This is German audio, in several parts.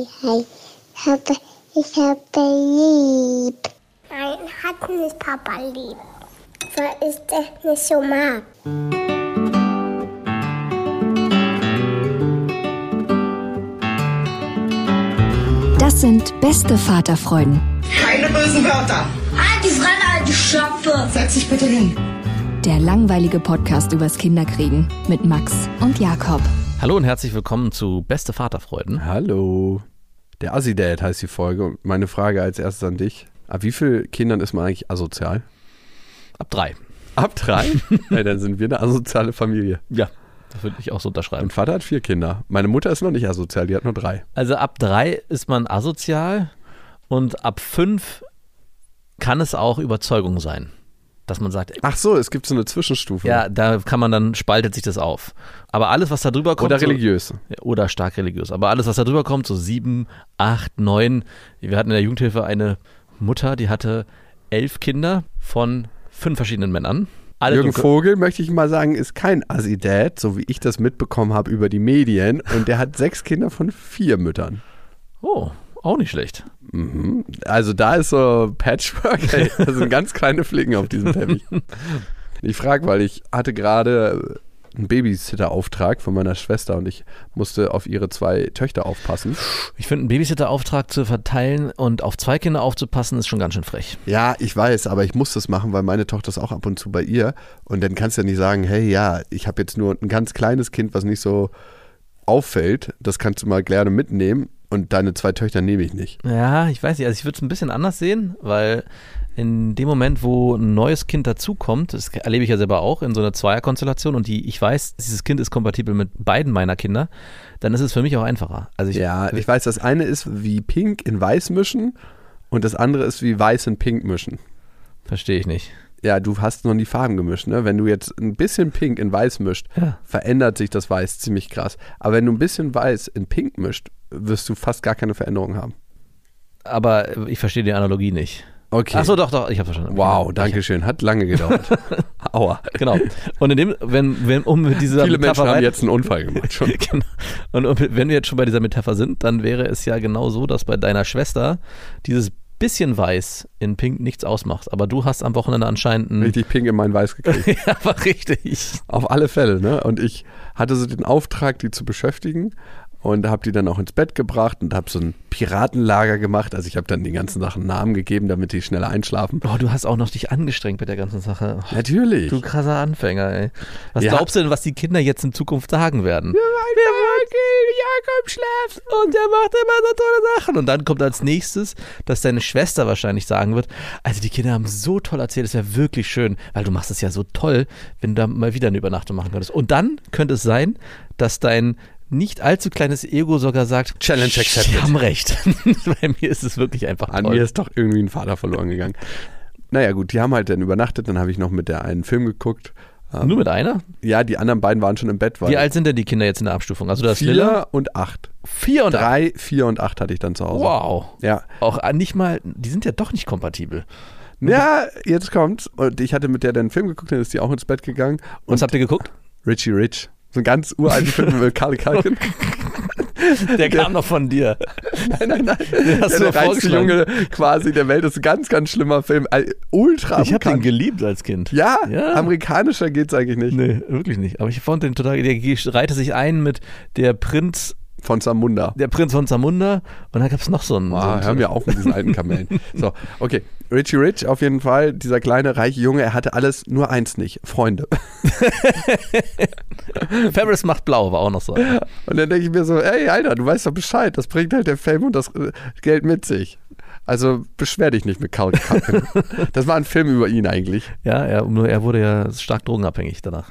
hi, hi. Ich habe, ich habe lieb. Nein, hat nicht Papa lieb. Weil ich das nicht so mag. Das sind beste Vaterfreuden. Keine bösen Wörter. Halt die Fremde, alte Schöpfe. Setz dich bitte hin. Der langweilige Podcast übers Kinderkriegen mit Max und Jakob. Hallo und herzlich willkommen zu Beste Vaterfreuden. Hallo. Der Assi-Dad heißt die Folge. Und meine Frage als erstes an dich. Ab wie vielen Kindern ist man eigentlich asozial? Ab drei. Ab drei? ja, dann sind wir eine asoziale Familie. Ja, das würde ich auch so unterschreiben. Mein Vater hat vier Kinder. Meine Mutter ist noch nicht asozial, die hat nur drei. Also ab drei ist man asozial und ab fünf kann es auch Überzeugung sein. Dass man sagt, Ach so, es gibt so eine Zwischenstufe. ja, da kann man dann, spaltet sich das auf. Aber alles, was da drüber kommt. Oder so- religiös. Ja, Oder stark religiös. Aber alles, was da drüber kommt, so sieben, acht, neun. Wir hatten in der Jugendhilfe eine Mutter, die hatte elf Kinder von fünf verschiedenen Männern. Alle Jürgen Vogel, möchte ich mal sagen, ist kein Assi-Dad, so wie ich das mitbekommen habe über die Medien. Und der hat sechs Kinder von vier Müttern. Oh, auch nicht schlecht. Mhm. Also da ist so Patchwork, ey, da sind ganz kleine Flicken auf diesem Teppich. Ich frage, weil ich hatte gerade einen Babysitter-Auftrag von meiner Schwester und ich musste auf ihre zwei Töchter aufpassen. Ich finde, einen Babysitter-Auftrag zu verteilen und auf zwei Kinder aufzupassen, ist schon ganz schön frech. Ja, ich weiß, aber ich muss das machen, weil meine Tochter ist auch ab und zu bei ihr. Und dann kannst du ja nicht sagen, hey, ja, ich habe jetzt nur ein ganz kleines Kind, was nicht so auffällt. Das kannst du mal gerne mitnehmen. Und deine zwei Töchter nehme ich nicht. Ja, ich weiß nicht. Also ich würde es ein bisschen anders sehen, weil in dem Moment, wo ein neues Kind dazukommt, das erlebe ich ja selber auch in so einer Zweierkonstellation und die, ich weiß, dieses Kind ist kompatibel mit beiden meiner Kinder, dann ist es für mich auch einfacher. Also ich, Ja, ich weiß, das eine ist wie Pink in Weiß mischen und das andere ist wie Weiß in Pink mischen. verstehe ich nicht. Ja, du hast noch die Farben gemischt, ne? Wenn du jetzt ein bisschen Pink in Weiß mischt, Ja. verändert sich das Weiß ziemlich krass. Aber wenn du ein bisschen Weiß in Pink mischt, wirst du fast gar keine Veränderung haben. Aber ich verstehe die Analogie nicht. Okay. Ach so, doch, doch, ich habe verstanden. Wow, Genau. danke schön. Hat lange gedauert. Aua. Genau. Und in dem, wenn, wenn um mit dieser Viele Menschen Metapher haben weit- jetzt einen Unfall gemacht schon. Genau. Und um- wenn wir jetzt schon bei dieser Metapher sind, dann wäre es ja genau so, dass bei deiner Schwester dieses bisschen Weiß in Pink nichts ausmacht. Aber du hast am Wochenende anscheinend ein. Richtig Pink in mein Weiß gekriegt. ja, war richtig. Auf alle Fälle, ne? Und ich hatte so den Auftrag, die zu beschäftigen und habe die dann auch ins Bett gebracht und habe so ein Piratenlager gemacht. Also ich habe dann den ganzen Sachen Namen gegeben, damit die schneller einschlafen. Oh, du hast auch noch dich angestrengt mit der ganzen Sache. Oh, Natürlich. Du krasser Anfänger, ey. Was Ja. glaubst du denn, was die Kinder jetzt in Zukunft sagen werden? Jakob schläft und der macht immer so tolle Sachen. Und dann kommt als nächstes, dass deine Schwester wahrscheinlich sagen wird, also die Kinder haben so toll erzählt, es wäre wirklich schön, weil du machst es ja so toll, wenn du da mal wieder eine Übernachtung machen könntest. Und dann könnte es sein, dass dein nicht allzu kleines Ego sogar sagt, Challenge accepted. Sie haben recht. Bei mir ist es wirklich einfach An toll. mir ist doch irgendwie ein Vater verloren gegangen. Naja, gut, die haben halt dann übernachtet. Dann habe ich noch mit der einen Film geguckt. Ähm, Nur mit einer? Ja, die anderen beiden waren schon im Bett. Wie alt sind denn die Kinder jetzt in der Abstufung? Also das Vier Lilla? und acht. Vier und acht. Drei, vier und acht hatte ich dann zu Hause. Wow. Ja. Auch äh, nicht mal, die sind ja doch nicht kompatibel. Ja, jetzt kommt's. Und ich hatte mit der dann einen Film geguckt, dann ist die auch ins Bett gegangen. Und Was habt ihr geguckt? Richie Rich. So ein ganz uralten Film mit Carly Culkin. Der kam noch von dir. nein, nein, nein. hast der, der reichste. Junge quasi der Welt ist ein ganz, ganz schlimmer Film. Äh, Ultra Ich habe den geliebt als Kind. Ja, Ja. amerikanischer geht's eigentlich nicht. Nee, wirklich nicht. Aber ich fand den total, der reihte sich ein mit der Prinz, Von Samunda. der Prinz von Zamunda und da gab es noch so einen. so Ah, einen hör mir auf mit diesen alten Kamellen. So, okay. Richie Rich auf jeden Fall, dieser kleine, reiche Junge, er hatte alles, nur eins nicht, Freunde. Ferris macht blau, war auch noch so. Und dann denke ich mir so, ey, Alter, du weißt doch Bescheid, das bringt halt der Fame und das äh, Geld mit sich. Also beschwer dich nicht mit Culkin. das war ein Film über ihn eigentlich. Ja, er, nur er wurde ja stark drogenabhängig danach.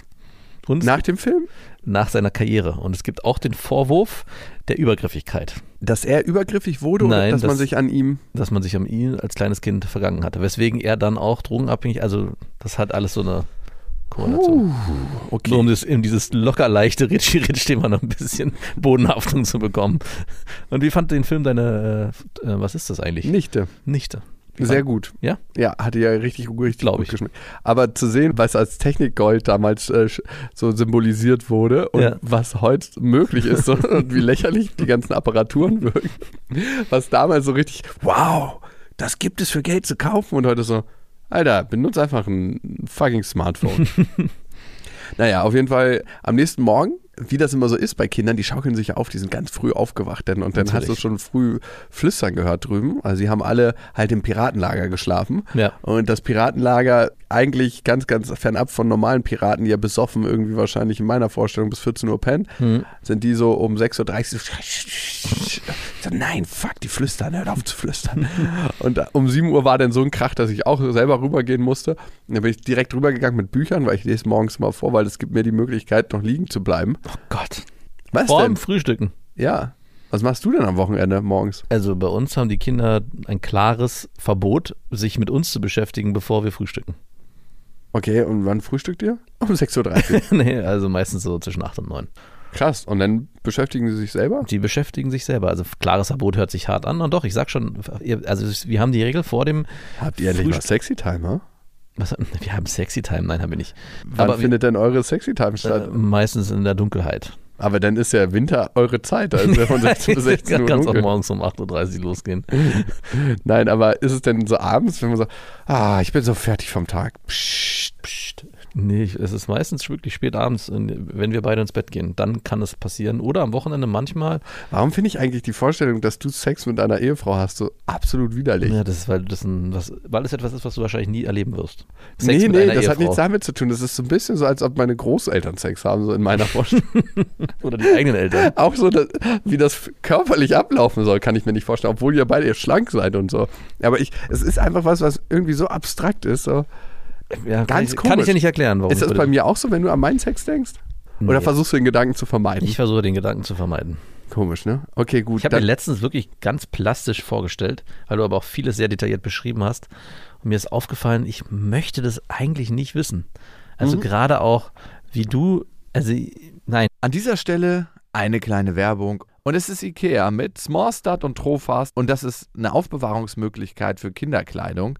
Und Nach dem Film? Nach seiner Karriere. Und es gibt auch den Vorwurf der Übergriffigkeit, Dass er übergriffig wurde oder Nein, dass man sich an ihm. dass man sich am ihn als kleines Kind vergangen hatte. Weswegen er dann auch drogenabhängig, also das hat alles so eine Korrelation. Okay. Nur um, das, um dieses locker leichte Ritchie Ritch Thema noch ein bisschen Bodenhaftung zu bekommen. Und wie fand den Film deine, äh, äh, was ist das eigentlich? Nichte. Nichte. Sehr gut. Ja? Ja, hatte ja richtig, richtig Glaub gut ich. geschmeckt. Aber zu sehen, was als Technikgold damals äh, so symbolisiert wurde und Ja. was heute möglich ist so, und wie lächerlich die ganzen Apparaturen wirken, was damals so richtig, wow, das gibt es für Geld zu kaufen und heute so, Alter, benutze einfach ein fucking Smartphone. naja, auf jeden Fall am nächsten Morgen, wie das immer so ist bei Kindern, die schaukeln sich auf, die sind ganz früh aufgewacht denn, und dann hast du schon früh flüstern gehört drüben. Also sie haben alle halt im Piratenlager geschlafen. Ja. Und das Piratenlager eigentlich ganz, ganz fernab von normalen Piraten, die ja besoffen irgendwie wahrscheinlich in meiner Vorstellung bis 14 Uhr pennen, Mhm. sind die so um 6.30 Uhr so, nein, fuck, die flüstern, hört auf zu flüstern. Und um 7 Uhr war dann so ein Krach, dass ich auch selber rübergehen musste. Und dann bin ich direkt rübergegangen mit Büchern, weil ich lese morgens mal vor, weil es gibt mir die Möglichkeit, noch liegen zu bleiben. Oh Gott. Was Vor denn? dem Frühstücken. Ja. Was machst du denn am Wochenende morgens? Also bei uns haben die Kinder ein klares Verbot, sich mit uns zu beschäftigen, bevor wir frühstücken. Okay, und wann frühstückt ihr? Um 6.30 Uhr. nee, also meistens so zwischen 8 und 9. Krass. Und dann beschäftigen sie sich selber? Die beschäftigen sich selber. Also klares Verbot hört sich hart an. Und doch, ich sag schon, also wir haben die Regel vor dem, Habt ihr endlich mal Frühstück- Sexy Time, ha? Was, wir haben Sexy Time, nein, haben wir nicht. Wann Aber wir, findet denn eure Sexy Time statt? äh, meistens in der Dunkelheit. Aber dann ist ja Winter eure Zeit, ja von 16 bis 16 Uhr Kann auch dunkel. morgens um 8.30 Uhr losgehen. Nein, aber ist es denn so abends, wenn man so, ah, ich bin so fertig vom Tag. Psst, Psst. Nee, es ist meistens wirklich spät abends, wenn wir beide ins Bett gehen. Dann kann es passieren. Oder am Wochenende manchmal. Warum finde ich eigentlich die Vorstellung, dass du Sex mit deiner Ehefrau hast, so absolut widerlich? Ja, das ist, weil das, ein, was, weil es etwas ist, was du wahrscheinlich nie erleben wirst. nee, mit nee, einer das hat Ehefrau. nichts damit zu tun. Das ist so ein bisschen so, als ob meine Großeltern Sex haben, so in meiner Vorstellung. Oder die eigenen Eltern. Auch so, dass, wie das körperlich ablaufen soll, kann ich mir nicht vorstellen, obwohl ihr beide schlank seid und so. Aber ich, es ist einfach was, was irgendwie so abstrakt ist. So. Ja, kann Ganz ich, Kann komisch. ich dir nicht erklären, warum. Ist das bei mir auch so, wenn du an meinen Sex denkst? Oder Nee. versuchst du den Gedanken zu vermeiden? Ich versuche den Gedanken zu vermeiden. Komisch, ne? Okay, gut. Ich habe mir letztens wirklich ganz plastisch vorgestellt, weil du aber auch vieles sehr detailliert beschrieben hast. Und mir ist aufgefallen, ich möchte das eigentlich nicht wissen. Also Mhm. gerade auch, wie du, also nein, An dieser Stelle eine kleine Werbung. Und es ist Ikea mit Smallstart und Trofast. Und das ist eine Aufbewahrungsmöglichkeit für Kinderkleidung,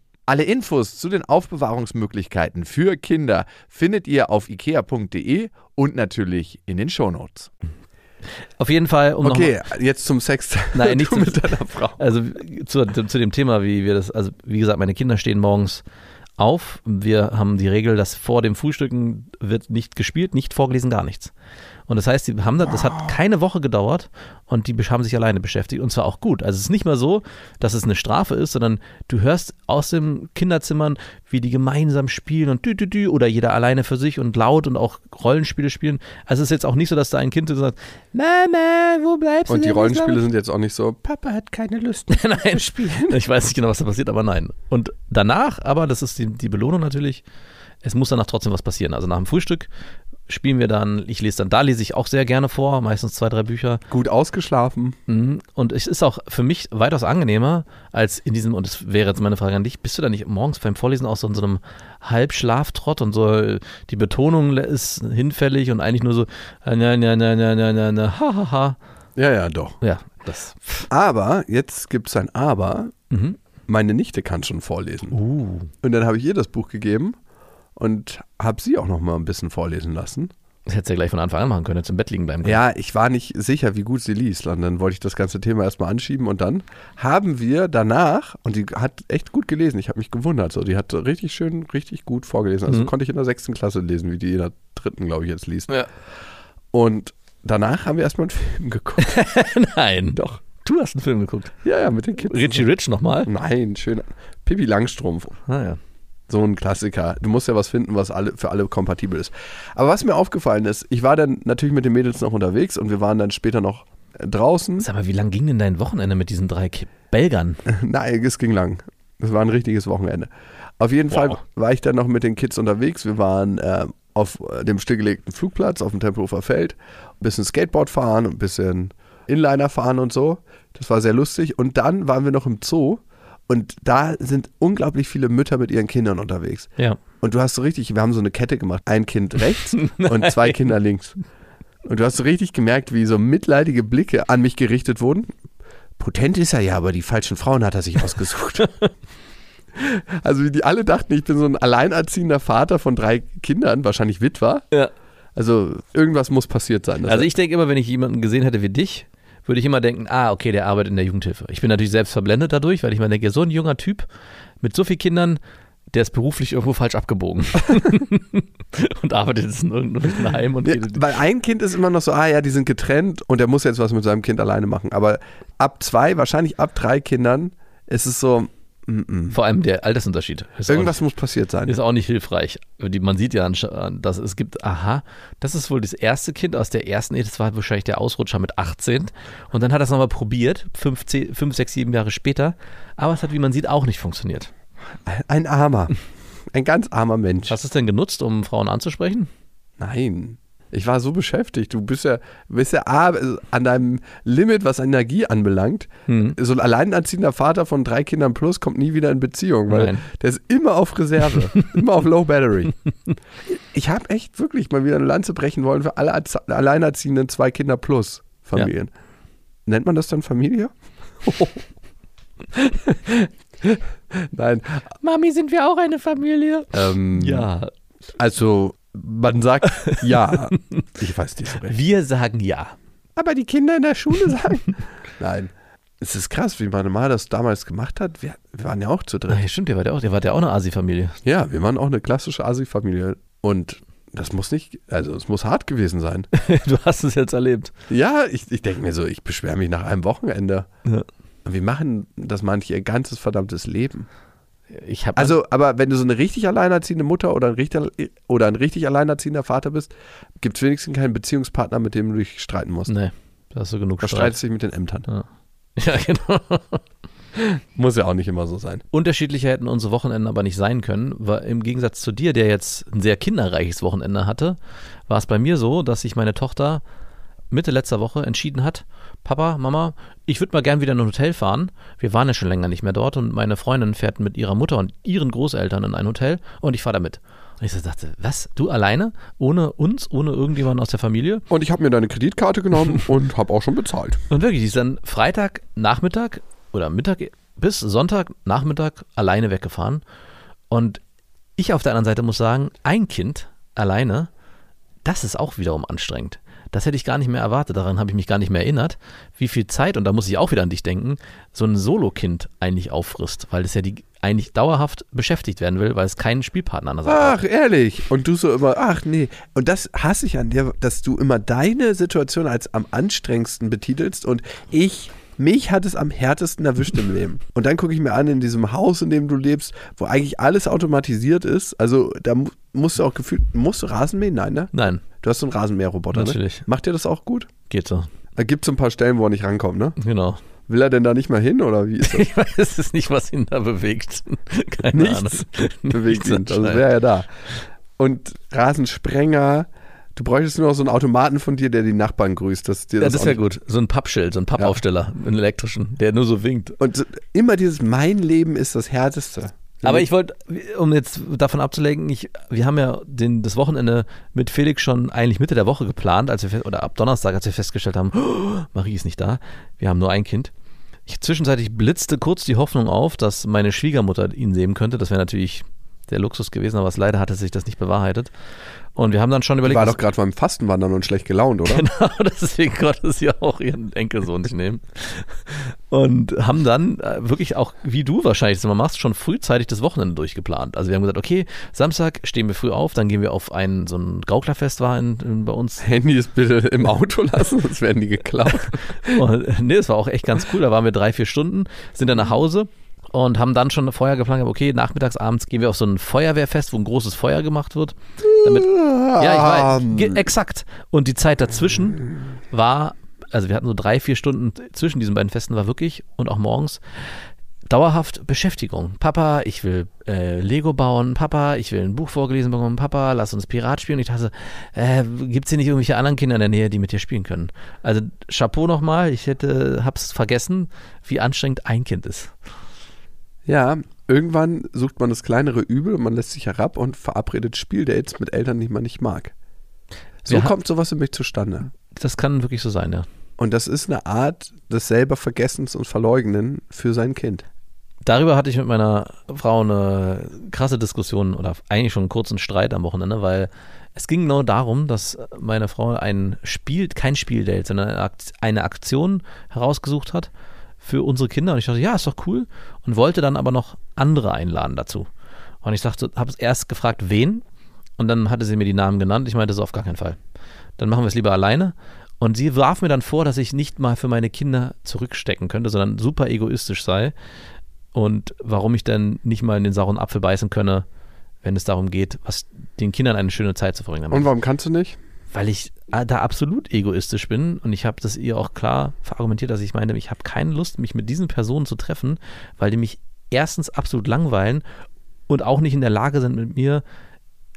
Alle Infos zu den Aufbewahrungsmöglichkeiten für Kinder findet ihr auf ikea.de und natürlich in den Shownotes. Auf jeden Fall, um Okay, jetzt zum Sex. Nein, nicht zum- mit deiner Frau. also zu, zu dem Thema, wie wir das, also wie gesagt, meine Kinder stehen morgens auf. Wir haben die Regel, dass vor dem Frühstücken wird nicht gespielt, nicht vorgelesen, gar nichts. Und das heißt, die haben das, das hat keine Woche gedauert und die haben sich alleine beschäftigt und zwar auch gut. Also es ist nicht mal so, dass es eine Strafe ist, sondern du hörst aus den Kinderzimmern, wie die gemeinsam spielen und dü, dü, dü oder jeder alleine für sich und laut und auch Rollenspiele spielen. Also es ist jetzt auch nicht so, dass da ein Kind sagt, Mama, wo bleibst du Und die? Rollenspiele sind jetzt auch nicht so, Papa hat keine Lust. nein, Ich weiß nicht genau, was da passiert, aber nein. Und danach, aber das ist die, die Belohnung natürlich, es muss danach trotzdem was passieren. Also nach dem Frühstück spielen wir dann, ich lese dann, da lese ich auch sehr gerne vor, meistens zwei, drei Bücher. Gut ausgeschlafen. Mhm. Und es ist auch für mich weitaus angenehmer als in diesem, und das wäre jetzt meine Frage an dich, bist du da nicht morgens beim Vorlesen auch so in so einem Halbschlaftrott und so, die Betonung ist hinfällig und eigentlich nur so, äh, na, na, na, na, na, na, na, ha, ha, ha. Ja, ja, doch. Ja, das. Aber, jetzt gibt es ein Aber. Mhm. Meine Nichte kann schon vorlesen. Uh. Und dann habe ich ihr das Buch gegeben und habe sie auch noch mal ein bisschen vorlesen lassen. Das hättest du ja gleich von Anfang an machen können, im Bett liegen bleiben können. Ja, ich war nicht sicher, wie gut sie liest. Und dann wollte ich das ganze Thema erstmal anschieben. Und dann haben wir danach, und die hat echt gut gelesen, ich habe mich gewundert. So, die hat richtig schön, richtig gut vorgelesen. Also Mhm. konnte ich in der sechsten Klasse lesen, wie die in der dritten, glaube ich, jetzt liest. Ja. Und danach haben wir erstmal einen Film geguckt. Nein. Doch. Du hast einen Film geguckt. Ja, ja, mit den Kids. Richie Rich nochmal? Nein, schön. Pippi Langstrumpf. Ah, ja. So ein Klassiker. Du musst ja was finden, was alle, für alle kompatibel ist. Aber was mir aufgefallen ist, ich war dann natürlich mit den Mädels noch unterwegs und wir waren dann später noch äh, draußen. Sag mal, wie lang ging denn dein Wochenende mit diesen drei Belgern? Nein, es ging lang. Es war ein richtiges Wochenende. Auf jeden Wow. Fall war ich dann noch mit den Kids unterwegs. Wir waren äh, auf äh, dem stillgelegten Flugplatz auf dem Tempelhofer Feld. Ein bisschen Skateboard fahren, ein bisschen Inliner fahren und so. Das war sehr lustig. Und dann waren wir noch im Zoo. Und da sind unglaublich viele Mütter mit ihren Kindern unterwegs. Ja. Und du hast so richtig, wir haben so eine Kette gemacht. Ein Kind rechts und zwei Kinder links. Und du hast so richtig gemerkt, wie so mitleidige Blicke an mich gerichtet wurden. Potent ist er ja, aber die falschen Frauen hat er sich ausgesucht. also wie die alle dachten, ich bin so ein alleinerziehender Vater von drei Kindern, wahrscheinlich Witwer. Ja. Also irgendwas muss passiert sein. Also ich denke immer, wenn ich jemanden gesehen hätte wie dich, würde ich immer denken, ah, okay, der arbeitet in der Jugendhilfe. Ich bin natürlich selbst verblendet dadurch, weil ich mir denke, so ein junger Typ mit so vielen Kindern, der ist beruflich irgendwo falsch abgebogen. und arbeitet jetzt in irgendeinem Heim und Ja, weil ein Kind ist immer noch so, ah ja, die sind getrennt und der muss jetzt was mit seinem Kind alleine machen. Aber ab zwei, wahrscheinlich ab drei Kindern, ist es so. Vor allem der Altersunterschied. Irgendwas muss passiert sein. Ist auch nicht hilfreich. Man sieht ja, dass es gibt, aha, das ist wohl das erste Kind aus der ersten Ehe, das war wahrscheinlich der Ausrutscher mit 18. Und dann hat er es nochmal probiert, fünf, zehn, fünf, sechs, sieben Jahre später. Aber es hat, wie man sieht, auch nicht funktioniert. Ein armer. Ein ganz armer Mensch. Hast du es denn genutzt, um Frauen anzusprechen? Nein. Ich war so beschäftigt. Du bist ja, bist ja A, an deinem Limit, was Energie anbelangt. Hm. So ein alleinerziehender Vater von drei Kindern plus kommt nie wieder in Beziehung, weil Nein. der ist immer auf Reserve, immer auf Low Battery. Ich habe echt wirklich mal wieder eine Lanze brechen wollen für alle Erz- alleinerziehenden zwei Kinder plus Familien. Nennt man das dann Familie? Nein. Mami, sind wir auch eine Familie? Ähm, Ja. Also, man sagt ja. Ich weiß nicht so recht. Wir sagen ja. Aber die Kinder in der Schule sagen. Nein. Es ist krass, wie meine Mama das damals gemacht hat. Wir, wir waren ja auch zu dritt. Ja, stimmt, der war ja auch, der war ja auch eine Asi-Familie. Ja, wir waren auch eine klassische Asi-Familie. Und das muss nicht, also es muss hart gewesen sein. du hast es jetzt erlebt. Ja, ich, ich denke mir so, ich beschwere mich nach einem Wochenende. Ja. Und wie machen das manche ihr ganzes verdammtes Leben? Ich habe Also, aber wenn du so eine richtig alleinerziehende Mutter oder ein richtig, oder ein richtig alleinerziehender Vater bist, gibt es wenigstens keinen Beziehungspartner, mit dem du dich streiten musst. Nee, da hast du genug Da Streit. streitest du dich mit den Ämtern. Ja, genau. Muss ja auch nicht immer so sein. Unterschiedlicher hätten unsere Wochenenden aber nicht sein können, weil im Gegensatz zu dir, der jetzt ein sehr kinderreiches Wochenende hatte, war es bei mir so, dass sich meine Tochter Mitte letzter Woche entschieden hat, Papa, Mama, ich würde mal gern wieder in ein Hotel fahren. Wir waren ja schon länger nicht mehr dort und meine Freundin fährt mit ihrer Mutter und ihren Großeltern in ein Hotel und ich fahre da mit. Und ich so dachte, was, du alleine? Ohne uns, ohne irgendjemanden aus der Familie? Und ich habe mir deine Kreditkarte genommen und habe auch schon bezahlt. Und wirklich, die ist dann Freitag Nachmittag oder Mittag bis Sonntag Nachmittag alleine weggefahren. Und ich auf der anderen Seite muss sagen, ein Kind alleine, das ist auch wiederum anstrengend. Das hätte ich gar nicht mehr erwartet, daran habe ich mich gar nicht mehr erinnert, wie viel Zeit, und da muss ich auch wieder an dich denken, so ein Solo-Kind eigentlich auffrisst, weil es ja die eigentlich dauerhaft beschäftigt werden will, weil es keinen Spielpartner an der Seite hat. Ach, ehrlich. Und du so immer, ach nee. Und das hasse ich an dir, dass du immer deine Situation als am anstrengendsten betitelst und ich, mich hat es am härtesten erwischt im Leben. Und dann gucke ich mir an, in diesem Haus, in dem du lebst, wo eigentlich alles automatisiert ist. Also da mu- musst du auch gefühlt, musst du Rasen mähen? Nein, ne? Nein, Du hast so einen Rasenmäherroboter, ne? Natürlich. Macht dir das auch gut? geht so. Da gibt es ein paar Stellen, wo er nicht rankommt, ne? Genau. Will er denn da nicht mal hin oder wie ist das? Ich weiß es nicht, was ihn da bewegt. Keine Nichts Ahnung. bewegt ihn. Nichts Also anscheinend. wäre er da. Und Rasensprenger, du bräuchtest nur noch so einen Automaten von dir, der die Nachbarn grüßt. Dass dir Ja, das das wäre gut. So ein Pappschild, so ein Pappaufsteller, einen elektrischen, der nur so winkt. Und immer dieses Mein Leben ist das Härteste. Aber ich wollte, um jetzt davon abzulenken, ich, wir haben ja den, das Wochenende mit Felix schon eigentlich Mitte der Woche geplant, als wir, oder ab Donnerstag, als wir festgestellt haben, oh, Marie ist nicht da, wir haben nur ein Kind. Ich, zwischenzeitlich blitzte kurz die Hoffnung auf, dass meine Schwiegermutter ihn sehen könnte. Das wäre natürlich der Luxus gewesen, aber es leider hatte sich das nicht bewahrheitet. Und wir haben dann schon Die überlegt, war was- doch gerade beim Fastenwandern und schlecht gelaunt, oder? Genau, deswegen konnte sie auch ihren Enkelsohn nicht nehmen. Und haben dann äh, wirklich auch, wie du wahrscheinlich das immer machst, schon frühzeitig das Wochenende durchgeplant. Also wir haben gesagt, okay, Samstag stehen wir früh auf, dann gehen wir auf ein, so ein Gauklerfest war in, in, bei uns. Handys bitte im Auto lassen, sonst werden die geklaut. Und, nee, das war auch echt ganz cool. Da waren wir drei, vier Stunden, sind dann nach Hause und haben dann schon vorher geplant, okay, nachmittags, abends gehen wir auf so ein Feuerwehrfest, wo ein großes Feuer gemacht wird. Damit, ja, ich weiß, exakt. Und die Zeit dazwischen war, also wir hatten so drei, vier Stunden zwischen diesen beiden Festen, war wirklich und auch morgens dauerhaft Beschäftigung. Papa, ich will äh, Lego bauen. Papa, ich will ein Buch vorgelesen bekommen. Papa, lass uns Pirat spielen. Ich dachte, äh, gibt es hier nicht irgendwelche anderen Kinder in der Nähe, die mit dir spielen können? Also Chapeau nochmal. Ich hätte, hab's vergessen, wie anstrengend ein Kind ist. Ja, irgendwann sucht man das kleinere Übel und man lässt sich herab und verabredet Spieldates mit Eltern, die man nicht mag. So ha- kommt sowas nämlich zustande. Das kann wirklich so sein, ja. Und das ist eine Art des selber Vergessens und Verleugnen für sein Kind. Darüber hatte ich mit meiner Frau eine krasse Diskussion oder eigentlich schon einen kurzen Streit am Wochenende, weil es ging genau darum, dass meine Frau ein Spiel, kein Spieldate, sondern eine Aktion herausgesucht hat für unsere Kinder. Und ich dachte, ja, ist doch cool. Und wollte dann aber noch andere einladen dazu. Und ich sagte, habe erst gefragt, wen? Und dann hatte sie mir die Namen genannt. Ich meinte, so auf gar keinen Fall. Dann machen wir es lieber alleine. Und sie warf mir dann vor, dass ich nicht mal für meine Kinder zurückstecken könnte, sondern super egoistisch sei. Und warum ich dann nicht mal in den sauren Apfel beißen könne, wenn es darum geht, was den Kindern eine schöne Zeit zu verbringen. Und warum kannst du nicht? Weil ich äh, da absolut egoistisch bin und ich habe das ihr auch klar verargumentiert, dass ich meine, ich habe keine Lust, mich mit diesen Personen zu treffen, weil die mich erstens absolut langweilen und auch nicht in der Lage sind, mit mir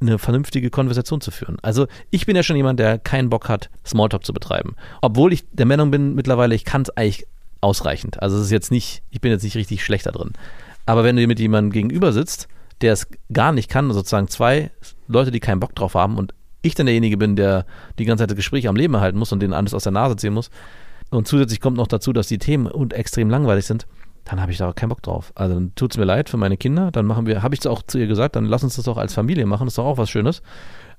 eine vernünftige Konversation zu führen. Also ich bin ja schon jemand, der keinen Bock hat, Smalltalk zu betreiben. Obwohl ich der Meinung bin mittlerweile, ich kann es eigentlich ausreichend. Also es ist jetzt nicht, ich bin jetzt nicht richtig schlechter drin. Aber wenn du mit jemandem gegenüber sitzt, der es gar nicht kann, sozusagen zwei Leute, die keinen Bock drauf haben und ich dann derjenige bin, der die ganze Zeit das Gespräch am Leben erhalten muss und denen alles aus der Nase ziehen muss und zusätzlich kommt noch dazu, dass die Themen und extrem langweilig sind, dann habe ich da auch keinen Bock drauf. Also dann tut es mir leid für meine Kinder, dann machen wir, habe ich es auch zu ihr gesagt, dann lass uns das doch als Familie machen, das ist doch auch was Schönes.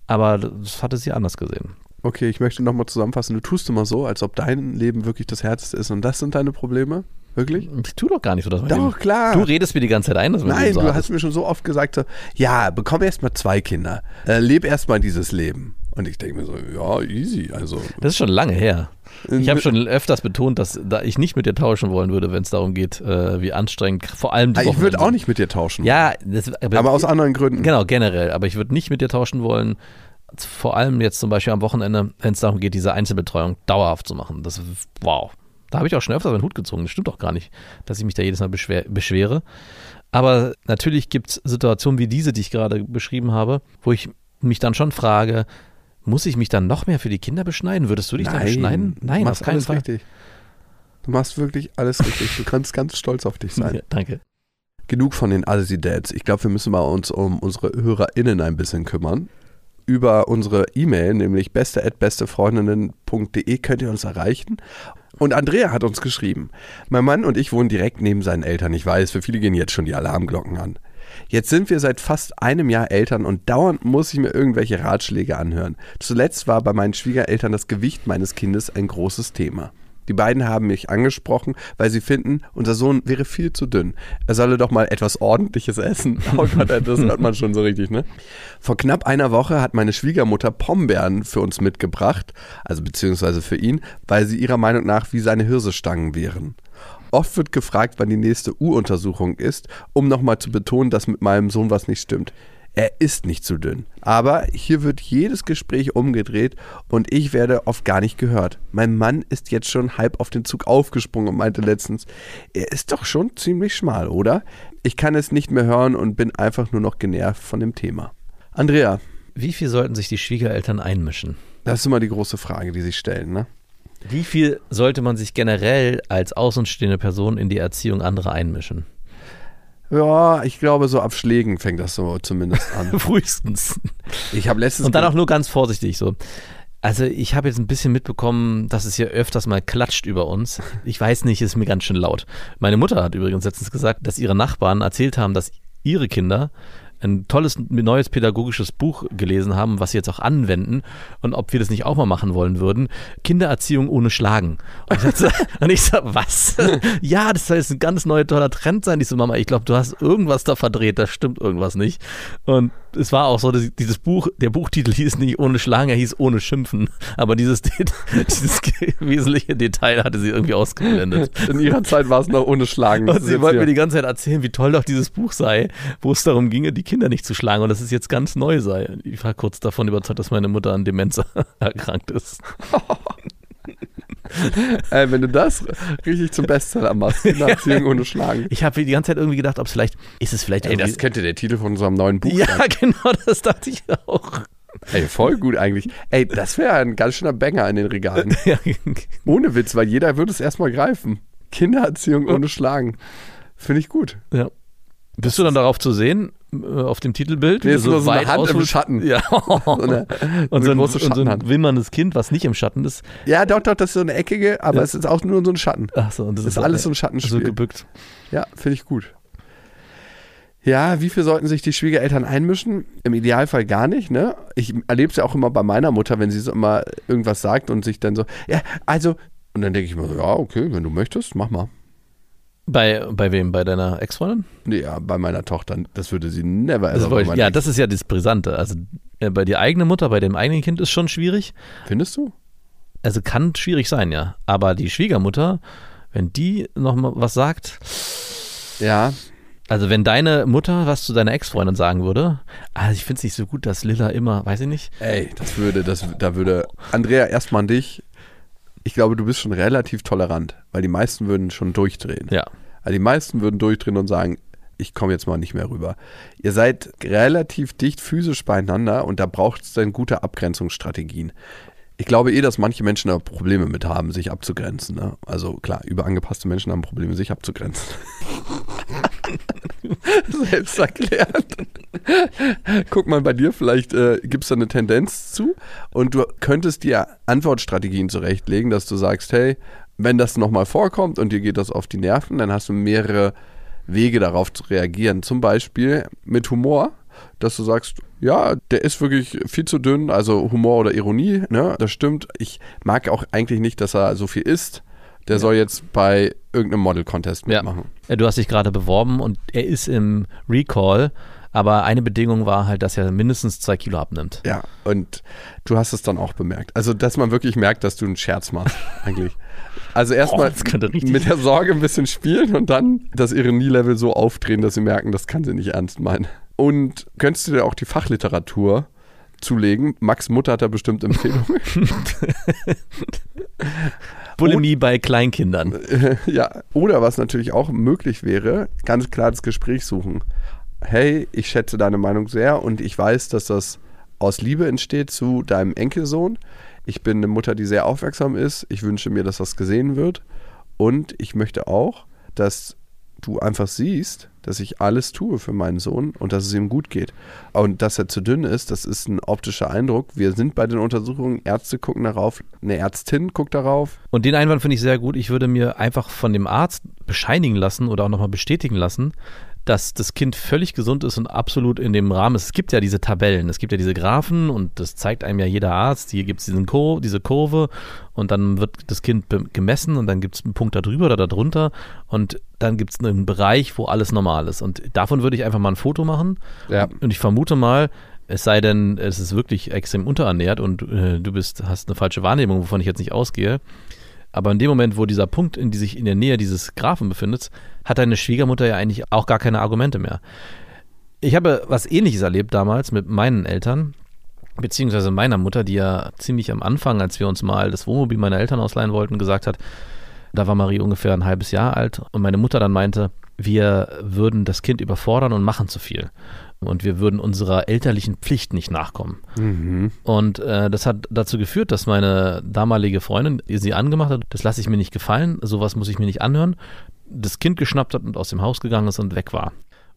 Aber das hatte sie anders gesehen. Okay, ich möchte nochmal zusammenfassen. Du tust immer so, als ob dein Leben wirklich das Härteste ist und das sind deine Probleme? Wirklich? Ich tue doch gar nicht so, dass mein Doch, Leben- klar. Du redest mir die ganze Zeit ein, dass mein Nein, so du hast mir schon so oft gesagt, so, ja, bekomm erst mal zwei Kinder. Äh, leb erst mal dieses Leben. Und ich denke mir so, ja, easy. Also, Das ist schon lange her. Ich habe Äh, schon öfters betont, dass da ich nicht mit dir tauschen wollen würde, wenn es darum geht, äh, wie anstrengend, vor allem die Ah, ich würde auch nicht mit dir tauschen. Ja, das, Aber aus anderen Gründen. Genau, generell. Aber ich würde nicht mit dir tauschen wollen, vor allem jetzt zum Beispiel am Wochenende, wenn es darum geht, diese Einzelbetreuung dauerhaft zu machen. Das wow. Da habe ich auch schon öfters meinen Hut gezogen. Das stimmt doch gar nicht, dass ich mich da jedes Mal beschwer, beschwere. Aber natürlich gibt es Situationen wie diese, die ich gerade beschrieben habe, wo ich mich dann schon frage, muss ich mich dann noch mehr für die Kinder beschneiden? Würdest du dich dann beschneiden? du Nein, machst auf keinen alles Fall. richtig. Du machst wirklich alles richtig. Du kannst ganz stolz auf dich sein. Ja, danke. Genug von den Alsi Dads. Ich glaube, wir müssen mal uns um unsere HörerInnen ein bisschen kümmern. Über unsere E-Mail, nämlich beste.bestefreundinnen.de, könnt ihr uns erreichen. Und Andrea hat uns geschrieben: Mein Mann und ich wohnen direkt neben seinen Eltern. Ich weiß, für viele gehen jetzt schon die Alarmglocken an. Jetzt sind wir seit fast einem Jahr Eltern und dauernd muss ich mir irgendwelche Ratschläge anhören. Zuletzt war bei meinen Schwiegereltern das Gewicht meines Kindes ein großes Thema. Die beiden haben mich angesprochen, weil sie finden, unser Sohn wäre viel zu dünn. Er solle doch mal etwas Ordentliches essen. Oh Gott, das hört man schon so richtig, ne? Vor knapp einer Woche hat meine Schwiegermutter Pombeeren für uns mitgebracht, also beziehungsweise für ihn, weil sie ihrer Meinung nach wie seine Hirsestangen wären. Oft wird gefragt, wann die nächste U-Untersuchung ist, um nochmal zu betonen, dass mit meinem Sohn was nicht stimmt. Er ist nicht zu dünn. Aber hier wird jedes Gespräch umgedreht und ich werde oft gar nicht gehört. Mein Mann ist jetzt schon halb auf den Zug aufgesprungen und meinte letztens, er ist doch schon ziemlich schmal, oder? Ich kann es nicht mehr hören und bin einfach nur noch genervt von dem Thema. Andrea, Wie viel sollten sich die Schwiegereltern einmischen? das ist immer die große Frage, die sich stellen, ne? Wie viel sollte man sich generell als außenstehende Person in die Erziehung anderer einmischen? Ja, ich glaube, so ab Schlägen fängt das so zumindest an. Frühestens. Ich habe letztens Und dann auch nur ganz vorsichtig so. Also ich habe jetzt ein bisschen mitbekommen, dass es hier öfters mal klatscht über uns. Ich weiß nicht, ist mir ganz schön laut. Meine Mutter hat übrigens letztens gesagt, dass ihre Nachbarn erzählt haben, dass ihre Kinder ein tolles neues pädagogisches Buch gelesen haben, was sie jetzt auch anwenden und ob wir das nicht auch mal machen wollen würden. Kindererziehung ohne Schlagen. Und ich, ich so, was? ja, das soll jetzt ein ganz neuer toller Trend sein. Ich so, Mama, ich glaube, du hast irgendwas da verdreht, da stimmt irgendwas nicht. Und es war auch so, dass dieses Buch, der Buchtitel hieß nicht ohne Schlagen, er hieß ohne Schimpfen. Aber dieses, dieses wesentliche Detail hatte sie irgendwie ausgeblendet. In ihrer Zeit war es noch ohne Schlagen. Und sie wollte mir die ganze Zeit erzählen, wie toll doch dieses Buch sei, wo es darum ginge, die Kinder nicht zu schlagen und dass es jetzt ganz neu sei. Ich war kurz davon überzeugt, dass meine Mutter an Demenz erkrankt ist. Ey, wenn du das richtig zum Bestseller machst, Kindererziehung ohne Schlagen. Ich habe die ganze Zeit irgendwie gedacht, ob es vielleicht, ist es vielleicht Ey, das könnte der Titel von unserem neuen Buch ja, sein. Ja, genau, das dachte ich auch. Ey, voll gut eigentlich. Ey, das wäre ein ganz schöner Banger in den Regalen. Ohne Witz, weil jeder würde es erstmal greifen. Kindererziehung ohne Schlagen. Finde ich gut. Ja. Bist du dann darauf zu sehen, auf dem Titelbild? Nee, ist so so eine Hand im Schatten. Ja. so eine, und so, ein, große und so ein wimmerndes Kind, was nicht im Schatten ist. Ja, doch, doch, das ist so eine eckige, aber ja. es ist auch nur so ein Schatten. Ach so, und das, das ist, alles so ein Schattenspiel. So gebückt. Ja, finde ich gut. Ja, wie viel sollten sich die Schwiegereltern einmischen? Im Idealfall gar nicht, ne? Ich erlebe es ja auch immer bei meiner Mutter, wenn sie so immer irgendwas sagt und sich dann so, ja, also, und dann denke ich mir so, ja, okay, wenn du möchtest, mach mal. Bei, bei wem? Bei deiner Ex-Freundin? Ja, bei meiner Tochter. Das würde sie never ever also, Ja, das ist ja das Brisante. Also äh, bei der eigenen Mutter, bei dem eigenen Kind ist schon schwierig. Findest du? Also kann schwierig sein, ja. Aber die Schwiegermutter, wenn die noch mal was sagt. Ja. Also wenn deine Mutter was zu deiner Ex-Freundin sagen würde, also ich finde es nicht so gut, dass Lilla immer, weiß ich nicht. Ey, das würde, das, da würde Andrea erstmal an dich ich glaube, du bist schon relativ tolerant, weil die meisten würden schon durchdrehen. Ja. Also die meisten würden durchdrehen und sagen, ich komme jetzt mal nicht mehr rüber. Ihr seid relativ dicht physisch beieinander und da braucht es dann gute Abgrenzungsstrategien. Ich glaube eh, dass manche Menschen da Probleme mit haben, sich abzugrenzen. Ne? Also klar, überangepasste Menschen haben Probleme, sich abzugrenzen. Selbst erklärt. Guck mal bei dir, vielleicht äh, gibt es da eine Tendenz zu und du könntest dir Antwortstrategien zurechtlegen, dass du sagst, hey, wenn das nochmal vorkommt und dir geht das auf die Nerven, dann hast du mehrere Wege darauf zu reagieren. Zum Beispiel mit Humor, dass du sagst, ja, der ist wirklich viel zu dünn, also Humor oder Ironie, ne, das stimmt. Ich mag auch eigentlich nicht, dass er so viel isst. Der ja. soll jetzt bei irgendeinem Model-Contest mitmachen. Ja. Du hast dich gerade beworben und er ist im Recall, aber eine Bedingung war halt, dass er mindestens zwei Kilo abnimmt. Ja, und du hast es dann auch bemerkt. Also, dass man wirklich merkt, dass du einen Scherz machst, eigentlich. Also erstmal oh, mit der Sorge ein bisschen spielen und dann das Ironie-Level so aufdrehen, dass sie merken, das kann sie nicht ernst meinen. Und könntest du dir auch die Fachliteratur zulegen? Max Mutter hat da bestimmt Empfehlungen. Bulimie bei Kleinkindern. Ja, oder was natürlich auch möglich wäre, ganz klar das Gespräch suchen. Hey, ich schätze deine Meinung sehr und ich weiß, dass das aus Liebe entsteht zu deinem Enkelsohn. Ich bin eine Mutter, die sehr aufmerksam ist. Ich wünsche mir, dass das gesehen wird. Und ich möchte auch, dass du einfach siehst, dass ich alles tue für meinen Sohn und dass es ihm gut geht. Und dass er zu dünn ist, das ist ein optischer Eindruck. Wir sind bei den Untersuchungen, Ärzte gucken darauf, eine Ärztin guckt darauf. Und den Einwand finde ich sehr gut. Ich würde mir einfach von dem Arzt bescheinigen lassen oder auch nochmal bestätigen lassen, dass das Kind völlig gesund ist und absolut in dem Rahmen ist. Es gibt ja diese Tabellen, es gibt ja diese Graphen und das zeigt einem ja jeder Arzt. Hier gibt es Kur diese Kurve und dann wird das Kind gemessen und dann gibt es einen Punkt da drüber oder da drunter und dann gibt es einen Bereich, wo alles normal ist. Und davon würde ich einfach mal ein Foto machen. Ja. Und ich vermute mal, es sei denn, es ist wirklich extrem unterernährt und äh, du bist, hast eine falsche Wahrnehmung, wovon ich jetzt nicht ausgehe. Aber in dem Moment, wo dieser Punkt in die sich in der Nähe dieses Graphen befindet, hat deine Schwiegermutter ja eigentlich auch gar keine Argumente mehr. Ich habe was ähnliches erlebt damals mit meinen Eltern, beziehungsweise meiner Mutter, die ja ziemlich am Anfang, als wir uns mal das Wohnmobil meiner Eltern ausleihen wollten, gesagt hat, da war Marie ungefähr ein halbes Jahr alt und meine Mutter dann meinte, wir würden das Kind überfordern und machen zu viel und wir würden unserer elterlichen Pflicht nicht nachkommen. Mhm. Und äh, das hat dazu geführt, dass meine damalige Freundin sie angemacht hat, das lasse ich mir nicht gefallen, sowas muss ich mir nicht anhören, das Kind geschnappt hat und aus dem Haus gegangen ist und weg war.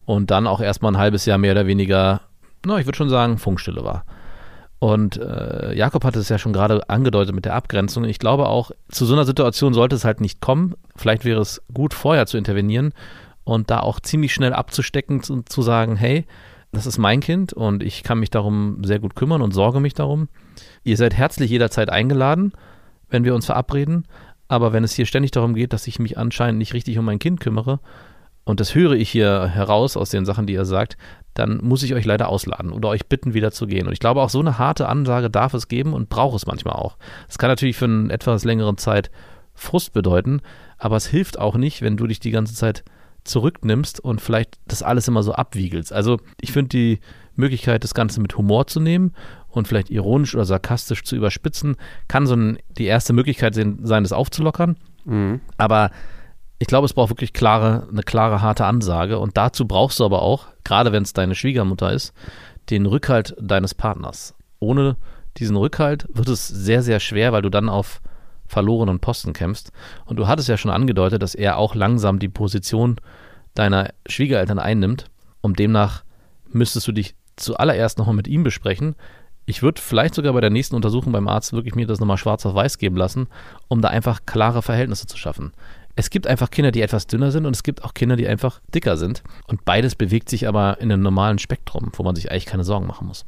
Und dann auch erstmal ein halbes Jahr mehr oder weniger, na, ich würde schon sagen, Funkstille war. Und äh, Jakob hatte es ja schon gerade angedeutet mit der Abgrenzung. Ich glaube auch, zu so einer Situation sollte es halt nicht kommen. Vielleicht wäre es gut, vorher zu intervenieren und da auch ziemlich schnell abzustecken und zu sagen, hey, das ist mein Kind und ich kann mich darum sehr gut kümmern und sorge mich darum. Ihr seid herzlich jederzeit eingeladen, wenn wir uns verabreden. Aber wenn es hier ständig darum geht, dass ich mich anscheinend nicht richtig um mein Kind kümmere, und das höre ich hier heraus aus den Sachen, die ihr sagt, dann muss ich euch leider ausladen oder euch bitten, wieder zu gehen. Und ich glaube, auch so eine harte Ansage darf es geben und braucht es manchmal auch. Es kann natürlich für eine etwas längere Zeit Frust bedeuten, aber es hilft auch nicht, wenn du dich die ganze Zeit zurücknimmst und vielleicht das alles immer so abwiegelst. Also ich finde die Möglichkeit, das Ganze mit Humor zu nehmen und vielleicht ironisch oder sarkastisch zu überspitzen, kann so ein, die erste Möglichkeit sein, das aufzulockern. Mhm. Aber ich glaube, es braucht wirklich klare, eine klare, harte Ansage. Und dazu brauchst du aber auch, gerade wenn es deine Schwiegermutter ist, den Rückhalt deines Partners. Ohne diesen Rückhalt wird es sehr, sehr schwer, weil du dann auf verlorenen Posten kämpfst. Und du hattest ja schon angedeutet, dass er auch langsam die Position deiner Schwiegereltern einnimmt. Und demnach müsstest du dich zuallererst nochmal mit ihm besprechen. Ich würde vielleicht sogar bei der nächsten Untersuchung beim Arzt wirklich mir das nochmal schwarz auf weiß geben lassen, um da einfach klare Verhältnisse zu schaffen. Es gibt einfach Kinder, die etwas dünner sind und es gibt auch Kinder, die einfach dicker sind. Und beides bewegt sich aber in einem normalen Spektrum, wo man sich eigentlich keine Sorgen machen muss.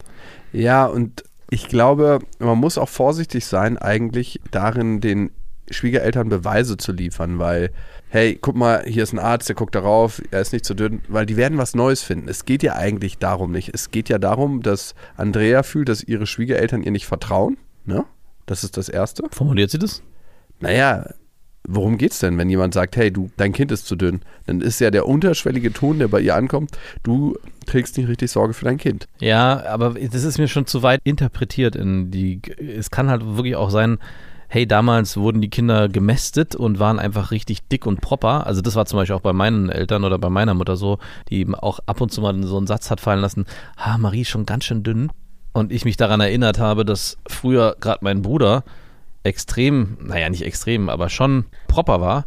Ja, und ich glaube, man muss auch vorsichtig sein, eigentlich darin den Schwiegereltern Beweise zu liefern, weil, hey, guck mal, hier ist ein Arzt, der guckt darauf, er ist nicht zu dünn, weil die werden was Neues finden. Es geht ja eigentlich darum nicht. Es geht ja darum, dass Andrea fühlt, dass ihre Schwiegereltern ihr nicht vertrauen. Ne? Das ist das Erste. Formuliert sie das? Naja, worum geht's denn, wenn jemand sagt, hey, du, dein Kind ist zu dünn? Dann ist ja der unterschwellige Ton, der bei ihr ankommt, du trägst nicht richtig Sorge für dein Kind. Ja, aber das ist mir schon zu weit interpretiert in die. Es kann halt wirklich auch sein, hey, damals wurden die Kinder gemästet und waren einfach richtig dick und proper. Also das war zum Beispiel auch bei meinen Eltern oder bei meiner Mutter so, die eben auch ab und zu mal so einen Satz hat fallen lassen, ah, Marie ist schon ganz schön dünn. Und ich mich daran erinnert habe, dass früher gerade mein Bruder extrem, naja, nicht extrem, aber schon proper war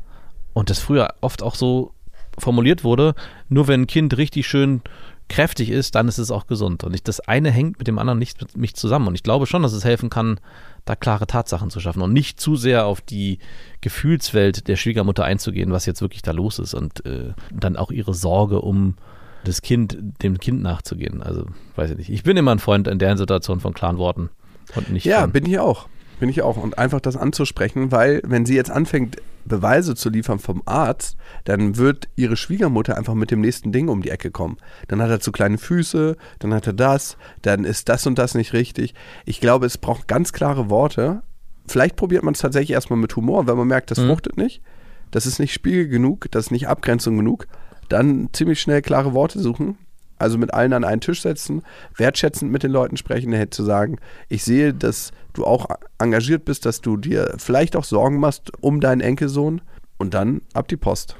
und das früher oft auch so formuliert wurde, nur wenn ein Kind richtig schön kräftig ist, dann ist es auch gesund. Und ich, das eine hängt mit dem anderen nicht mit mich zusammen. Und ich glaube schon, dass es helfen kann, da klare Tatsachen zu schaffen und nicht zu sehr auf die Gefühlswelt der Schwiegermutter einzugehen, was jetzt wirklich da los ist und äh, dann auch ihre Sorge um das Kind, dem Kind nachzugehen. Also, weiß ich nicht. Ich bin immer ein Freund in der Situation von klaren Worten und nicht. Ja, von, bin ich auch. Bin ich auch. Und einfach das anzusprechen, weil wenn sie jetzt anfängt, Beweise zu liefern vom Arzt, dann wird ihre Schwiegermutter einfach mit dem nächsten Ding um die Ecke kommen. Dann hat er zu kleine Füße, dann hat er das, dann ist das und das nicht richtig. Ich glaube, es braucht ganz klare Worte. Vielleicht probiert man es tatsächlich erstmal mit Humor, wenn man merkt, das Mhm. fruchtet nicht. Das ist nicht Spiegel genug, das ist nicht Abgrenzung genug. Dann ziemlich schnell klare Worte suchen. Also mit allen an einen Tisch setzen, wertschätzend mit den Leuten sprechen, hätte zu sagen, ich sehe, dass du auch engagiert bist, dass du dir vielleicht auch Sorgen machst um deinen Enkelsohn und dann ab die Post.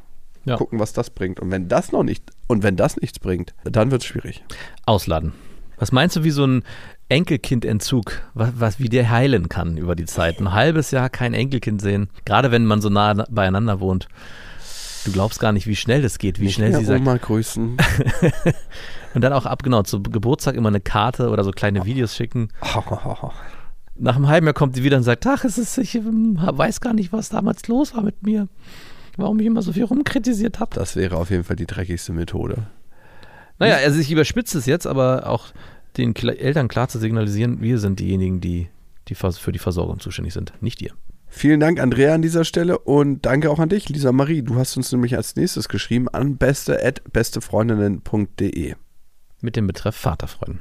Ja. Gucken, was das bringt. Und wenn das noch nicht, und wenn das nichts bringt, dann wird es schwierig. ausladen. Was meinst du, wie so ein Enkelkindentzug, was, was, wie der heilen kann über die Zeit? Ein halbes Jahr kein Enkelkind sehen, gerade wenn man so nah beieinander wohnt. Du glaubst gar nicht, wie schnell das geht, wie Nicht schnell sie sagt. Oma grüßen. Und dann auch ab, genau, zu Geburtstag immer eine Karte oder so kleine Videos schicken. Nach einem halben Jahr kommt sie wieder und sagt, ach, es ist, ich ähm, weiß gar nicht, was damals los war mit mir. Warum ich immer so viel rumkritisiert habe. Das wäre auf jeden Fall die dreckigste Methode. Naja, also ich überspitze es jetzt, aber auch den Eltern klar zu signalisieren, wir sind diejenigen, die, die für die Versorgung zuständig sind, nicht ihr. Vielen Dank, Andrea, an dieser Stelle und danke auch an dich, Lisa Marie. Du hast uns nämlich als nächstes geschrieben an beste.bestefreundinnen.de. Mit dem Betreff Vaterfreuden.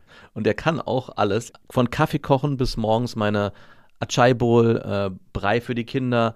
Und er kann auch alles, von Kaffee kochen bis morgens meine Achai Bowl, äh, Brei für die Kinder,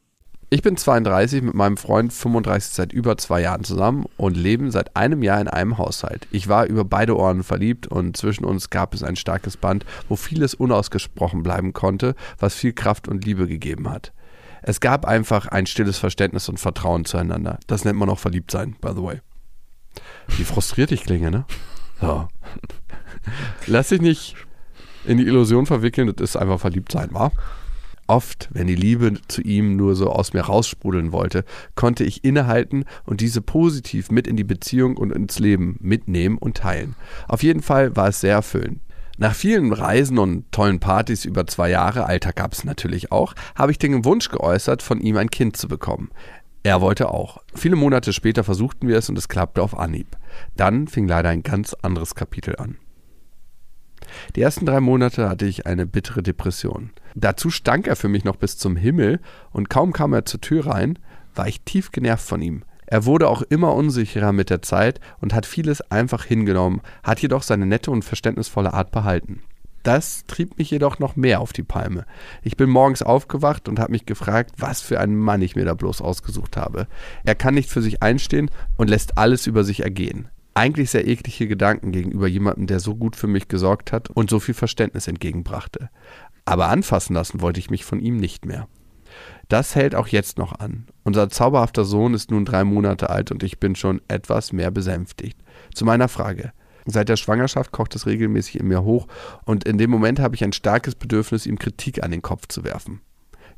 Ich bin 32, mit meinem Freund 35 seit über zwei Jahren zusammen und leben seit einem Jahr in einem Haushalt. Ich war über beide Ohren verliebt und zwischen uns gab es ein starkes Band, wo vieles unausgesprochen bleiben konnte, was viel Kraft und Liebe gegeben hat. Es gab einfach ein stilles Verständnis und Vertrauen zueinander. Das nennt man auch verliebt sein, by the way. Wie frustriert ich klinge, ne? So. Lass dich nicht in die Illusion verwickeln, das ist einfach verliebt sein, wa? Oft, wenn die Liebe zu ihm nur so aus mir raussprudeln wollte, konnte ich innehalten und diese positiv mit in die Beziehung und ins Leben mitnehmen und teilen. Auf jeden Fall war es sehr erfüllend. Nach vielen Reisen und tollen Partys über zwei Jahre, Alltag gab es natürlich auch, habe ich den Wunsch geäußert, von ihm ein Kind zu bekommen. Er wollte auch. Viele Monate später versuchten wir es und es klappte auf Anhieb. Dann fing leider ein ganz anderes Kapitel an. Die ersten drei Monate hatte ich eine bittere Depression. Dazu stank er für mich noch bis zum Himmel und kaum kam er zur Tür rein, war ich tief genervt von ihm. Er wurde auch immer unsicherer mit der Zeit und hat vieles einfach hingenommen, hat jedoch seine nette und verständnisvolle Art behalten. Das trieb mich jedoch noch mehr auf die Palme. Ich bin morgens aufgewacht und habe mich gefragt, was für einen Mann ich mir da bloß ausgesucht habe. Er kann nicht für sich einstehen und lässt alles über sich ergehen eigentlich sehr eklige Gedanken gegenüber jemandem, der so gut für mich gesorgt hat und so viel Verständnis entgegenbrachte. Aber anfassen lassen wollte ich mich von ihm nicht mehr. Das hält auch jetzt noch an. Unser zauberhafter Sohn ist nun drei Monate alt und ich bin schon etwas mehr besänftigt. Zu meiner Frage. Seit der Schwangerschaft kocht es regelmäßig in mir hoch und in dem Moment habe ich ein starkes Bedürfnis, ihm Kritik an den Kopf zu werfen.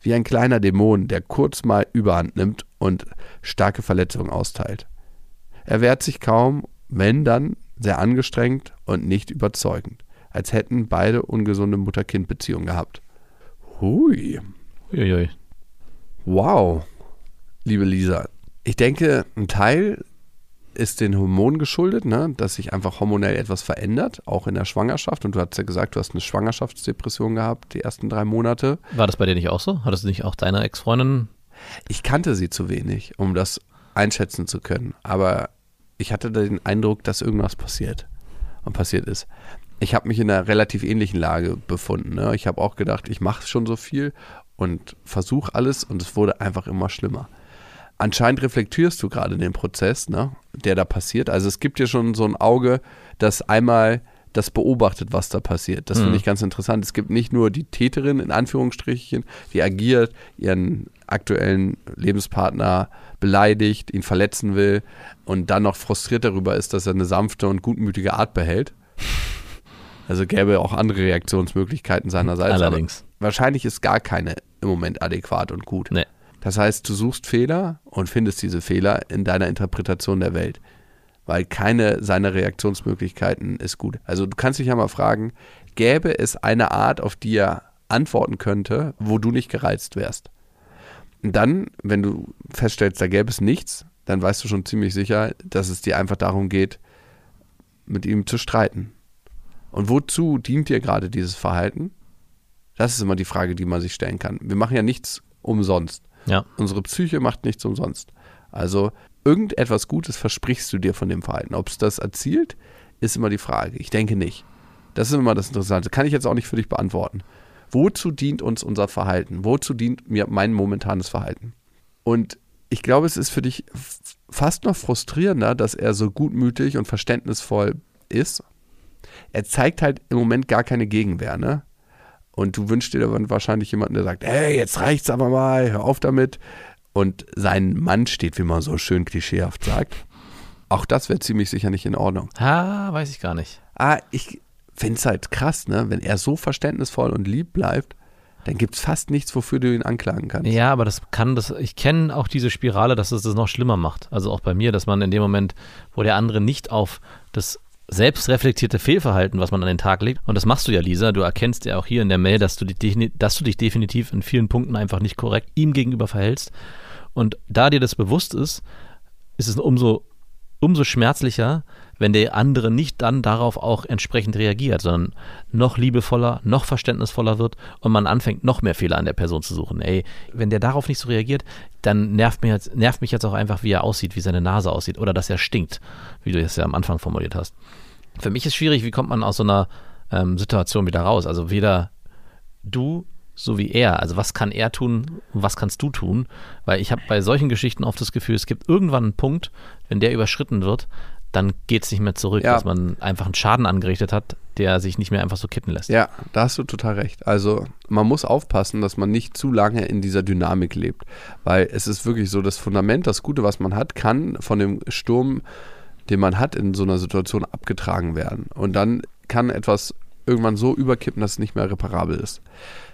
Wie ein kleiner Dämon, der kurz mal Überhand nimmt und starke Verletzungen austeilt. Er wehrt sich kaum wenn dann sehr angestrengt und nicht überzeugend, als hätten beide ungesunde Mutter-Kind-Beziehungen gehabt. Hui. Uiui. Wow, liebe Lisa. Ich denke, ein Teil ist den Hormonen geschuldet, ne? dass sich einfach hormonell etwas verändert, auch in der Schwangerschaft. Und du hast ja gesagt, du hast eine Schwangerschaftsdepression gehabt, die ersten drei Monate. War das bei dir nicht auch so? Hattest du nicht auch deine Ex-Freundin? Ich kannte sie zu wenig, um das einschätzen zu können. Aber ich hatte den Eindruck, dass irgendwas passiert und passiert ist. Ich habe mich in einer relativ ähnlichen Lage befunden. Ne? Ich habe auch gedacht, ich mache schon so viel und versuche alles und es wurde einfach immer schlimmer. Anscheinend reflektierst du gerade den Prozess, ne, der da passiert. Also es gibt ja schon so ein Auge, das einmal das beobachtet, was da passiert. Das mhm. finde ich ganz interessant. Es gibt nicht nur die Täterin, in Anführungsstrichen, die agiert, ihren aktuellen Lebenspartner beleidigt, ihn verletzen will und dann noch frustriert darüber ist, dass er eine sanfte und gutmütige Art behält. Also gäbe auch andere Reaktionsmöglichkeiten seinerseits. Allerdings. wahrscheinlich ist gar keine im Moment adäquat und gut. Nee. Das heißt, du suchst Fehler und findest diese Fehler in deiner Interpretation der Welt weil keine seiner Reaktionsmöglichkeiten ist gut. Also du kannst dich ja mal fragen, gäbe es eine Art, auf die er antworten könnte, wo du nicht gereizt wärst? Und dann, wenn du feststellst, da gäbe es nichts, dann weißt du schon ziemlich sicher, dass es dir einfach darum geht, mit ihm zu streiten. Und wozu dient dir gerade dieses Verhalten? Das ist immer die Frage, die man sich stellen kann. Wir machen ja nichts umsonst. Ja. Unsere Psyche macht nichts umsonst. Also irgendetwas Gutes versprichst du dir von dem Verhalten. Ob es das erzielt, ist immer die Frage. Ich denke nicht. Das ist immer das Interessante. Kann ich jetzt auch nicht für dich beantworten. Wozu dient uns unser Verhalten? Wozu dient mir mein momentanes Verhalten? Und ich glaube, es ist für dich fast noch frustrierender, dass er so gutmütig und verständnisvoll ist. Er zeigt halt im Moment gar keine Gegenwehr, ne? Und du wünschst dir dann wahrscheinlich jemanden, der sagt, hey, jetzt reicht's aber mal, hör auf damit. Und sein Mann steht, wie man so schön klischeehaft sagt. Auch das wäre ziemlich sicher nicht in Ordnung. Ah, weiß ich gar nicht. Ah, ich finde es halt krass, ne? Wenn er so verständnisvoll und lieb bleibt, dann gibt es fast nichts, wofür du ihn anklagen kannst. Ja, aber das kann das, ich kenne auch diese Spirale, dass es das noch schlimmer macht. Also auch bei mir, dass man in dem Moment, wo der andere nicht auf das selbstreflektierte Fehlverhalten, was man an den Tag legt. Und das machst du ja, Lisa. Du erkennst ja auch hier in der Mail, dass du, die, dass du dich definitiv in vielen Punkten einfach nicht korrekt ihm gegenüber verhältst. Und da dir das bewusst ist, ist es umso, umso schmerzlicher, wenn der andere nicht dann darauf auch entsprechend reagiert, sondern noch liebevoller, noch verständnisvoller wird und man anfängt, noch mehr Fehler an der Person zu suchen. Ey, wenn der darauf nicht so reagiert, dann nervt, mir jetzt, nervt mich jetzt auch einfach, wie er aussieht, wie seine Nase aussieht oder dass er stinkt, wie du es ja am Anfang formuliert hast. Für mich ist schwierig, wie kommt man aus so einer ähm, Situation wieder raus? Also weder du so wie er. Also was kann er tun was kannst du tun? Weil ich habe bei solchen Geschichten oft das Gefühl, es gibt irgendwann einen Punkt, wenn der überschritten wird, dann geht es nicht mehr zurück, ja. dass man einfach einen Schaden angerichtet hat, der sich nicht mehr einfach so kippen lässt. Ja, da hast du total recht. Also man muss aufpassen, dass man nicht zu lange in dieser Dynamik lebt, weil es ist wirklich so, das Fundament, das Gute, was man hat, kann von dem Sturm, den man hat, in so einer Situation abgetragen werden. Und dann kann etwas irgendwann so überkippen, dass es nicht mehr reparabel ist.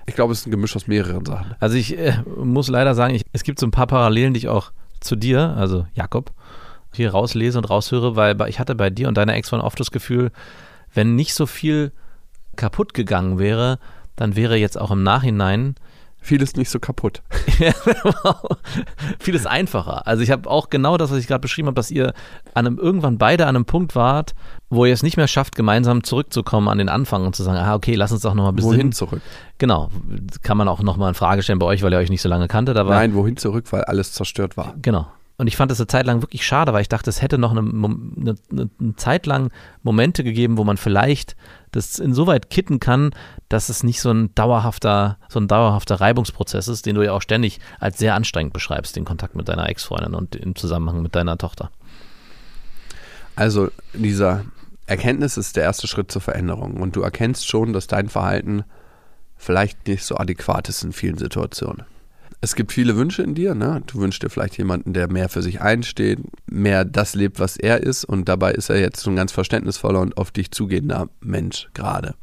Ich glaube, es ist ein Gemisch aus mehreren Sachen. Also ich äh, muss leider sagen, ich, es gibt so ein paar Parallelen, die ich auch zu dir, also Jakob, hier rauslese und raushöre, weil ich hatte bei dir und deiner Ex-Freundin oft das Gefühl, wenn nicht so viel kaputt gegangen wäre, dann wäre jetzt auch im Nachhinein vieles nicht so kaputt. vieles einfacher. Also ich habe auch genau das, was ich gerade beschrieben habe, dass ihr an einem, irgendwann beide an einem Punkt wart, wo ihr es nicht mehr schafft, gemeinsam zurückzukommen an den Anfang und zu sagen, ah, okay, lass uns doch nochmal bis Wohin zurück? Genau. Kann man auch nochmal in Frage stellen bei euch, weil ihr euch nicht so lange kanntet. Aber Nein, wohin zurück, weil alles zerstört war. Genau. Und ich fand es eine Zeit lang wirklich schade, weil ich dachte, es hätte noch eine, eine, eine, Zeit lang Momente gegeben, wo man vielleicht das insoweit kitten kann, dass es nicht so ein dauerhafter, so ein dauerhafter Reibungsprozess ist, den du ja auch ständig als sehr anstrengend beschreibst, den Kontakt mit deiner Ex-Freundin und im Zusammenhang mit deiner Tochter. Also dieser Erkenntnis ist der erste Schritt zur Veränderung und du erkennst schon, dass dein Verhalten vielleicht nicht so adäquat ist in vielen Situationen es gibt viele Wünsche in dir. Ne? Du wünschst dir vielleicht jemanden, der mehr für sich einsteht, mehr das lebt, was er ist. Und dabei ist er jetzt so ein ganz verständnisvoller und auf dich zugehender Mensch gerade.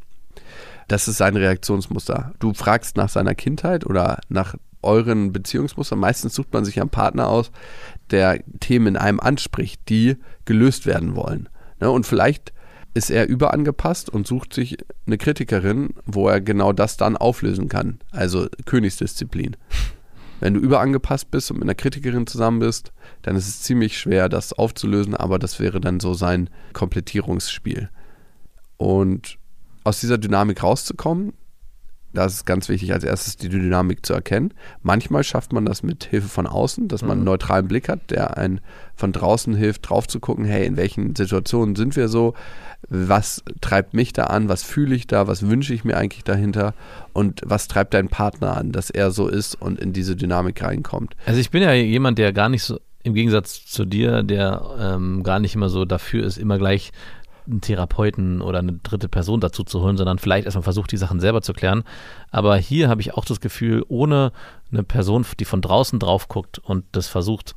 Das ist sein Reaktionsmuster. Du fragst nach seiner Kindheit oder nach euren Beziehungsmustern. Meistens sucht man sich einen Partner aus, der Themen in einem anspricht, die gelöst werden wollen. Ne? Und vielleicht ist er überangepasst und sucht sich eine Kritikerin, wo er genau das dann auflösen kann. Also Königsdisziplin. Wenn du überangepasst bist und mit einer Kritikerin zusammen bist, dann ist es ziemlich schwer, das aufzulösen, aber das wäre dann so sein Komplettierungsspiel. Und aus dieser Dynamik rauszukommen, da ist es ganz wichtig, als erstes die Dynamik zu erkennen. Manchmal schafft man das mit Hilfe von außen, dass man einen mhm. neutralen Blick hat, der einen von draußen hilft, drauf zu gucken, hey, in welchen Situationen sind wir so, was treibt mich da an, was fühle ich da, was wünsche ich mir eigentlich dahinter und was treibt dein Partner an, dass er so ist und in diese Dynamik reinkommt. Also ich bin ja jemand, der gar nicht so, im Gegensatz zu dir, der ähm, gar nicht immer so dafür ist, immer gleich einen Therapeuten oder eine dritte Person dazu zu holen, sondern vielleicht erstmal versucht, die Sachen selber zu klären. Aber hier habe ich auch das Gefühl, ohne eine Person, die von draußen drauf guckt und das versucht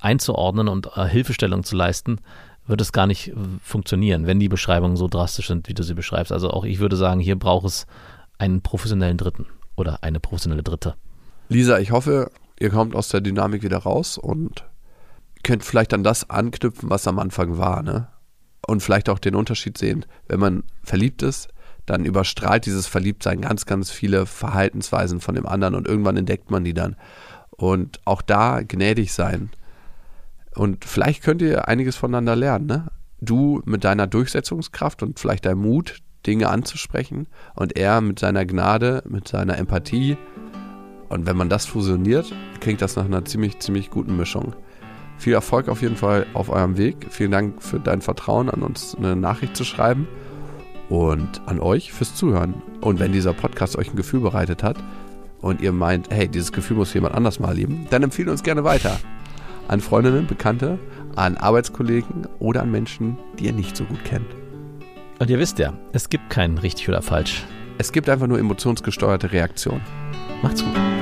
einzuordnen und äh, Hilfestellung zu leisten, wird es gar nicht äh, funktionieren, wenn die Beschreibungen so drastisch sind, wie du sie beschreibst. Also auch ich würde sagen, hier braucht es einen professionellen Dritten oder eine professionelle Dritte. Lisa, ich hoffe, ihr kommt aus der Dynamik wieder raus und könnt vielleicht an das anknüpfen, was am Anfang war, ne? Und vielleicht auch den Unterschied sehen, wenn man verliebt ist, dann überstrahlt dieses Verliebtsein ganz, ganz viele Verhaltensweisen von dem anderen und irgendwann entdeckt man die dann. Und auch da gnädig sein und vielleicht könnt ihr einiges voneinander lernen, ne? Du mit deiner Durchsetzungskraft und vielleicht deinem Mut, Dinge anzusprechen und er mit seiner Gnade, mit seiner Empathie. Und wenn man das fusioniert, klingt das nach einer ziemlich, ziemlich guten Mischung. Viel Erfolg auf jeden Fall auf eurem Weg. Vielen Dank für dein Vertrauen, an uns eine Nachricht zu schreiben. Und an euch fürs Zuhören. Und wenn dieser Podcast euch ein Gefühl bereitet hat und ihr meint, hey, dieses Gefühl muss jemand anders mal erleben, dann empfehlt uns gerne weiter. An Freundinnen, Bekannte, an Arbeitskollegen oder an Menschen, die ihr nicht so gut kennt. Und ihr wisst ja, es gibt kein richtig oder falsch. Es gibt einfach nur emotionsgesteuerte Reaktionen. Macht's gut.